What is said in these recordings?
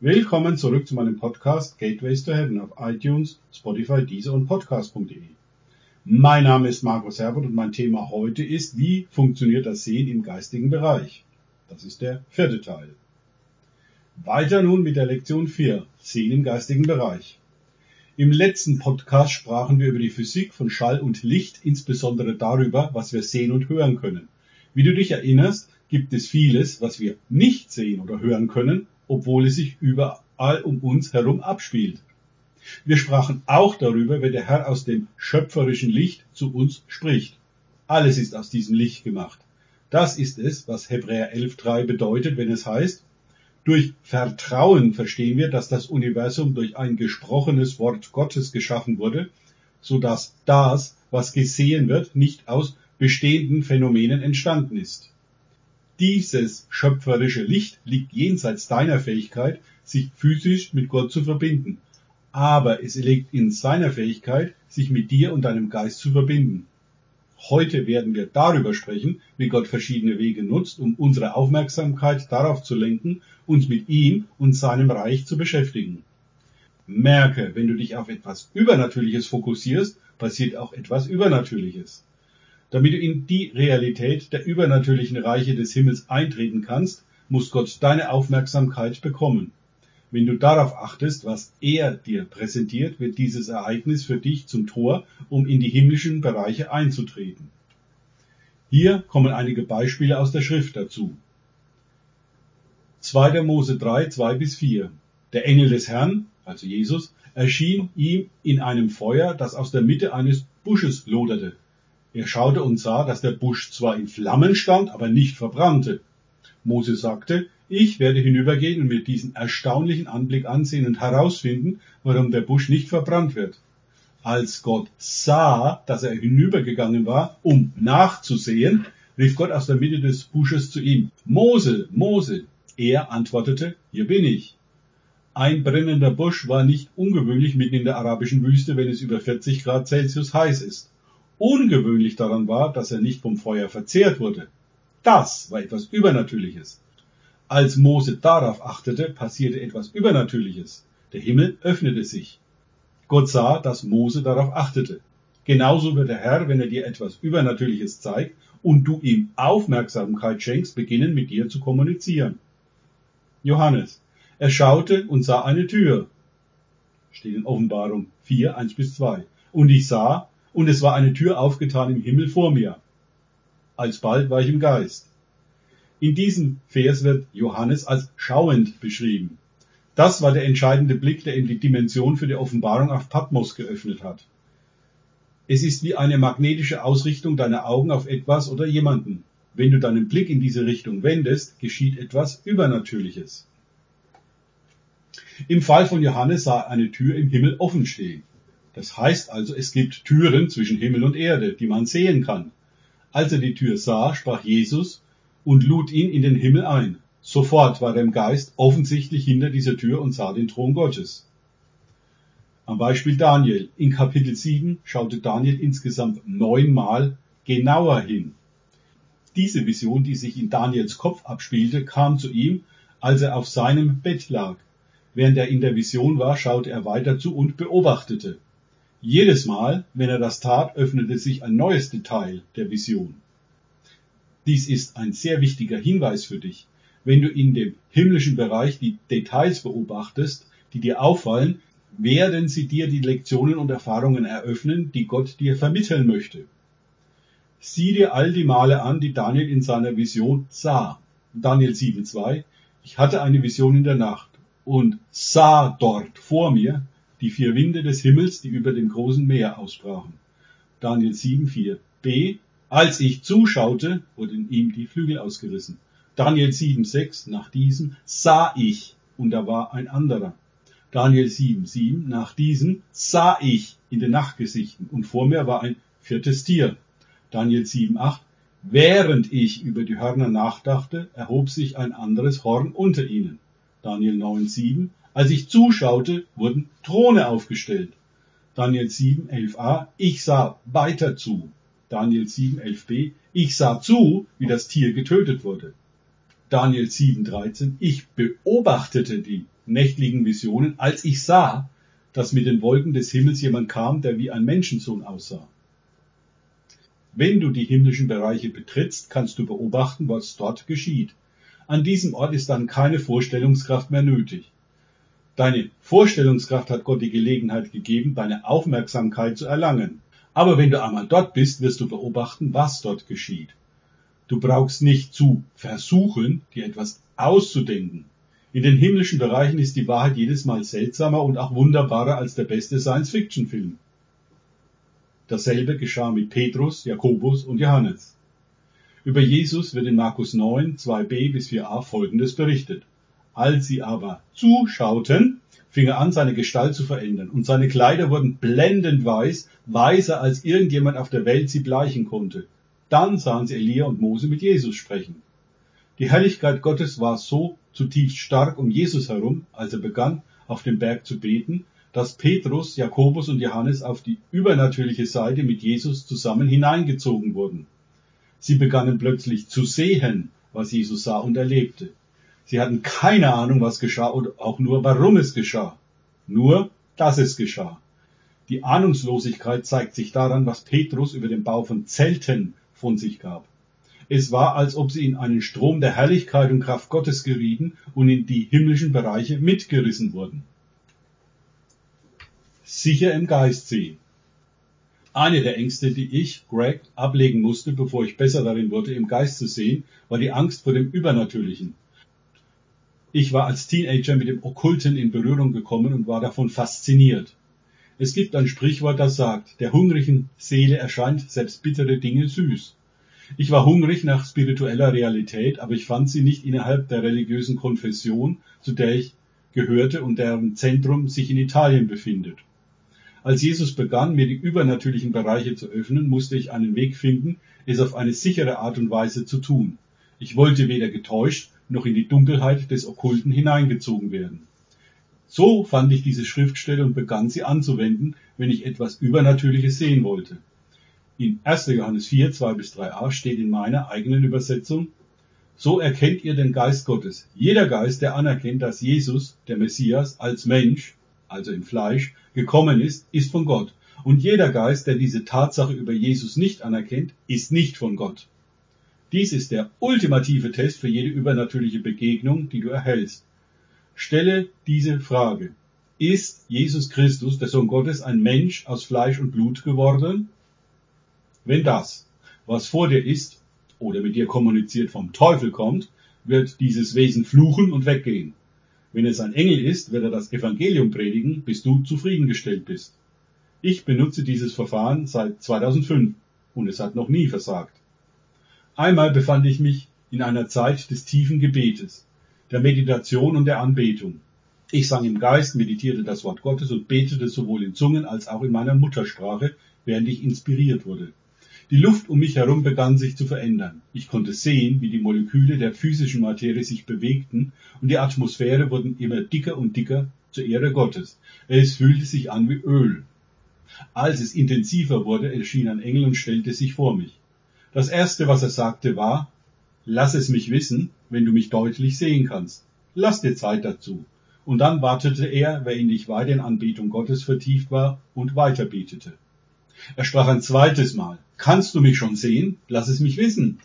Willkommen zurück zu meinem Podcast Gateways to Heaven auf iTunes, Spotify, Deezer und Podcast.de. Mein Name ist Markus Herbert und mein Thema heute ist, wie funktioniert das Sehen im geistigen Bereich? Das ist der vierte Teil. Weiter nun mit der Lektion 4, Sehen im geistigen Bereich. Im letzten Podcast sprachen wir über die Physik von Schall und Licht, insbesondere darüber, was wir sehen und hören können. Wie du dich erinnerst, gibt es vieles, was wir nicht sehen oder hören können, obwohl es sich überall um uns herum abspielt. Wir sprachen auch darüber, wenn der Herr aus dem schöpferischen Licht zu uns spricht. Alles ist aus diesem Licht gemacht. Das ist es, was Hebräer 11.3 bedeutet, wenn es heißt, durch Vertrauen verstehen wir, dass das Universum durch ein gesprochenes Wort Gottes geschaffen wurde, so dass das, was gesehen wird, nicht aus bestehenden Phänomenen entstanden ist. Dieses schöpferische Licht liegt jenseits deiner Fähigkeit, sich physisch mit Gott zu verbinden. Aber es liegt in seiner Fähigkeit, sich mit dir und deinem Geist zu verbinden. Heute werden wir darüber sprechen, wie Gott verschiedene Wege nutzt, um unsere Aufmerksamkeit darauf zu lenken, uns mit ihm und seinem Reich zu beschäftigen. Merke, wenn du dich auf etwas Übernatürliches fokussierst, passiert auch etwas Übernatürliches. Damit du in die Realität der übernatürlichen Reiche des Himmels eintreten kannst, muss Gott deine Aufmerksamkeit bekommen. Wenn du darauf achtest, was er dir präsentiert, wird dieses Ereignis für dich zum Tor, um in die himmlischen Bereiche einzutreten. Hier kommen einige Beispiele aus der Schrift dazu. 2. Mose 3, 2 bis 4. Der Engel des Herrn, also Jesus, erschien ihm in einem Feuer, das aus der Mitte eines Busches loderte. Er schaute und sah, dass der Busch zwar in Flammen stand, aber nicht verbrannte. Mose sagte, ich werde hinübergehen und mir diesen erstaunlichen Anblick ansehen und herausfinden, warum der Busch nicht verbrannt wird. Als Gott sah, dass er hinübergegangen war, um nachzusehen, rief Gott aus der Mitte des Busches zu ihm, Mose, Mose. Er antwortete, hier bin ich. Ein brennender Busch war nicht ungewöhnlich mitten in der arabischen Wüste, wenn es über 40 Grad Celsius heiß ist. Ungewöhnlich daran war, dass er nicht vom Feuer verzehrt wurde. Das war etwas Übernatürliches. Als Mose darauf achtete, passierte etwas Übernatürliches. Der Himmel öffnete sich. Gott sah, dass Mose darauf achtete. Genauso wird der Herr, wenn er dir etwas Übernatürliches zeigt und du ihm Aufmerksamkeit schenkst, beginnen mit dir zu kommunizieren. Johannes. Er schaute und sah eine Tür. Steht in Offenbarung 4, 1 bis 2. Und ich sah, und es war eine Tür aufgetan im Himmel vor mir. Alsbald war ich im Geist. In diesem Vers wird Johannes als schauend beschrieben. Das war der entscheidende Blick, der ihm die Dimension für die Offenbarung auf Patmos geöffnet hat. Es ist wie eine magnetische Ausrichtung deiner Augen auf etwas oder jemanden. Wenn du deinen Blick in diese Richtung wendest, geschieht etwas Übernatürliches. Im Fall von Johannes sah eine Tür im Himmel offen stehen. Das heißt also, es gibt Türen zwischen Himmel und Erde, die man sehen kann. Als er die Tür sah, sprach Jesus und lud ihn in den Himmel ein. Sofort war dem Geist offensichtlich hinter dieser Tür und sah den Thron Gottes. Am Beispiel Daniel. In Kapitel 7 schaute Daniel insgesamt neunmal genauer hin. Diese Vision, die sich in Daniels Kopf abspielte, kam zu ihm, als er auf seinem Bett lag. Während er in der Vision war, schaute er weiter zu und beobachtete. Jedes Mal, wenn er das tat, öffnete sich ein neues Detail der Vision. Dies ist ein sehr wichtiger Hinweis für dich. Wenn du in dem himmlischen Bereich die Details beobachtest, die dir auffallen, werden sie dir die Lektionen und Erfahrungen eröffnen, die Gott dir vermitteln möchte. Sieh dir all die Male an, die Daniel in seiner Vision sah. Daniel 7.2 Ich hatte eine Vision in der Nacht und sah dort vor mir die vier Winde des Himmels, die über dem großen Meer ausbrachen. Daniel 7,4. B. Als ich zuschaute, wurden ihm die Flügel ausgerissen. Daniel 7,6. Nach diesem sah ich, und da war ein anderer. Daniel 7,7. Nach diesem sah ich in den Nachtgesichten, und vor mir war ein viertes Tier. Daniel 7,8. Während ich über die Hörner nachdachte, erhob sich ein anderes Horn unter ihnen. Daniel 9,7. Als ich zuschaute, wurden Throne aufgestellt. Daniel 7, 11a, ich sah weiter zu. Daniel 7, 11b, ich sah zu, wie das Tier getötet wurde. Daniel 7, 13, ich beobachtete die nächtlichen Visionen, als ich sah, dass mit den Wolken des Himmels jemand kam, der wie ein Menschensohn aussah. Wenn du die himmlischen Bereiche betrittst, kannst du beobachten, was dort geschieht. An diesem Ort ist dann keine Vorstellungskraft mehr nötig. Deine Vorstellungskraft hat Gott die Gelegenheit gegeben, deine Aufmerksamkeit zu erlangen. Aber wenn du einmal dort bist, wirst du beobachten, was dort geschieht. Du brauchst nicht zu versuchen, dir etwas auszudenken. In den himmlischen Bereichen ist die Wahrheit jedes Mal seltsamer und auch wunderbarer als der beste Science-Fiction-Film. Dasselbe geschah mit Petrus, Jakobus und Johannes. Über Jesus wird in Markus 9, 2b bis 4a folgendes berichtet. Als sie aber zuschauten, fing er an, seine Gestalt zu verändern, und seine Kleider wurden blendend weiß, weißer als irgendjemand auf der Welt sie bleichen konnte. Dann sahen sie Elia und Mose mit Jesus sprechen. Die Herrlichkeit Gottes war so zutiefst stark um Jesus herum, als er begann, auf dem Berg zu beten, dass Petrus, Jakobus und Johannes auf die übernatürliche Seite mit Jesus zusammen hineingezogen wurden. Sie begannen plötzlich zu sehen, was Jesus sah und erlebte. Sie hatten keine Ahnung, was geschah oder auch nur, warum es geschah. Nur, dass es geschah. Die Ahnungslosigkeit zeigt sich daran, was Petrus über den Bau von Zelten von sich gab. Es war, als ob sie in einen Strom der Herrlichkeit und Kraft Gottes gerieten und in die himmlischen Bereiche mitgerissen wurden. Sicher im Geist sehen. Eine der Ängste, die ich, Greg, ablegen musste, bevor ich besser darin wurde, im Geist zu sehen, war die Angst vor dem Übernatürlichen. Ich war als Teenager mit dem Okkulten in Berührung gekommen und war davon fasziniert. Es gibt ein Sprichwort, das sagt, der hungrigen Seele erscheint selbst bittere Dinge süß. Ich war hungrig nach spiritueller Realität, aber ich fand sie nicht innerhalb der religiösen Konfession, zu der ich gehörte und deren Zentrum sich in Italien befindet. Als Jesus begann, mir die übernatürlichen Bereiche zu öffnen, musste ich einen Weg finden, es auf eine sichere Art und Weise zu tun. Ich wollte weder getäuscht noch in die Dunkelheit des Okkulten hineingezogen werden. So fand ich diese Schriftstelle und begann sie anzuwenden, wenn ich etwas Übernatürliches sehen wollte. In 1. Johannes 4, 2 bis 3a steht in meiner eigenen Übersetzung, so erkennt ihr den Geist Gottes. Jeder Geist, der anerkennt, dass Jesus, der Messias, als Mensch, also im Fleisch, gekommen ist, ist von Gott. Und jeder Geist, der diese Tatsache über Jesus nicht anerkennt, ist nicht von Gott. Dies ist der ultimative Test für jede übernatürliche Begegnung, die du erhältst. Stelle diese Frage. Ist Jesus Christus, der Sohn Gottes, ein Mensch aus Fleisch und Blut geworden? Wenn das, was vor dir ist oder mit dir kommuniziert vom Teufel kommt, wird dieses Wesen fluchen und weggehen. Wenn es ein Engel ist, wird er das Evangelium predigen, bis du zufriedengestellt bist. Ich benutze dieses Verfahren seit 2005 und es hat noch nie versagt. Einmal befand ich mich in einer Zeit des tiefen Gebetes, der Meditation und der Anbetung. Ich sang im Geist, meditierte das Wort Gottes und betete sowohl in Zungen als auch in meiner Muttersprache, während ich inspiriert wurde. Die Luft um mich herum begann sich zu verändern. Ich konnte sehen, wie die Moleküle der physischen Materie sich bewegten und die Atmosphäre wurden immer dicker und dicker zur Ehre Gottes. Es fühlte sich an wie Öl. Als es intensiver wurde, erschien ein Engel und stellte sich vor mich. Das erste, was er sagte, war, lass es mich wissen, wenn du mich deutlich sehen kannst. Lass dir Zeit dazu. Und dann wartete er, wer in dich weiter in Anbetung Gottes vertieft war und weiter betete. Er sprach ein zweites Mal. Kannst du mich schon sehen? Lass es mich wissen.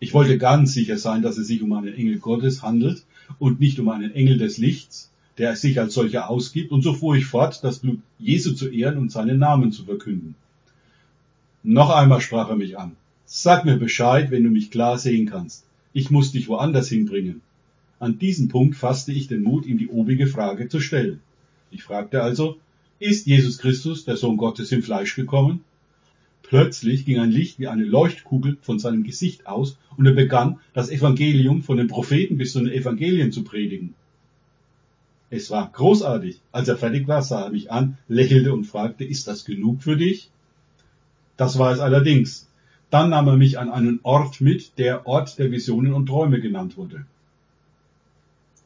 Ich wollte ganz sicher sein, dass es sich um einen Engel Gottes handelt und nicht um einen Engel des Lichts, der sich als solcher ausgibt, und so fuhr ich fort, das Blut Jesu zu ehren und seinen Namen zu verkünden. Noch einmal sprach er mich an. Sag mir Bescheid, wenn du mich klar sehen kannst. Ich muss dich woanders hinbringen. An diesem Punkt fasste ich den Mut, ihm die obige Frage zu stellen. Ich fragte also, ist Jesus Christus, der Sohn Gottes, im Fleisch gekommen? Plötzlich ging ein Licht wie eine Leuchtkugel von seinem Gesicht aus und er begann, das Evangelium von den Propheten bis zu den Evangelien zu predigen. Es war großartig. Als er fertig war, sah er mich an, lächelte und fragte, ist das genug für dich? Das war es allerdings. Dann nahm er mich an einen Ort mit, der Ort der Visionen und Träume genannt wurde.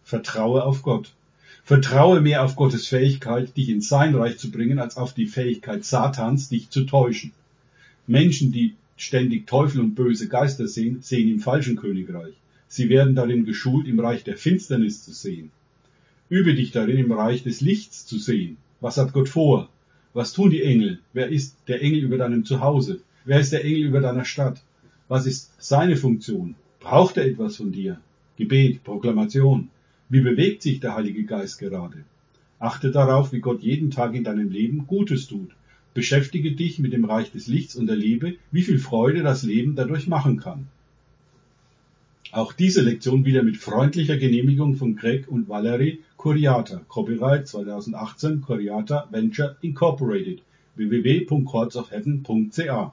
Vertraue auf Gott. Vertraue mehr auf Gottes Fähigkeit, dich in sein Reich zu bringen, als auf die Fähigkeit Satans, dich zu täuschen. Menschen, die ständig Teufel und böse Geister sehen, sehen im falschen Königreich. Sie werden darin geschult, im Reich der Finsternis zu sehen. Übe dich darin, im Reich des Lichts zu sehen. Was hat Gott vor? Was tun die Engel? Wer ist der Engel über deinem Zuhause? Wer ist der Engel über deiner Stadt? Was ist seine Funktion? Braucht er etwas von dir? Gebet, Proklamation. Wie bewegt sich der Heilige Geist gerade? Achte darauf, wie Gott jeden Tag in deinem Leben Gutes tut. Beschäftige dich mit dem Reich des Lichts und erlebe, wie viel Freude das Leben dadurch machen kann. Auch diese Lektion wieder mit freundlicher Genehmigung von Greg und Valerie Curiata. Copyright 2018 Curiata Venture Incorporated. www.courtsofheaven.ca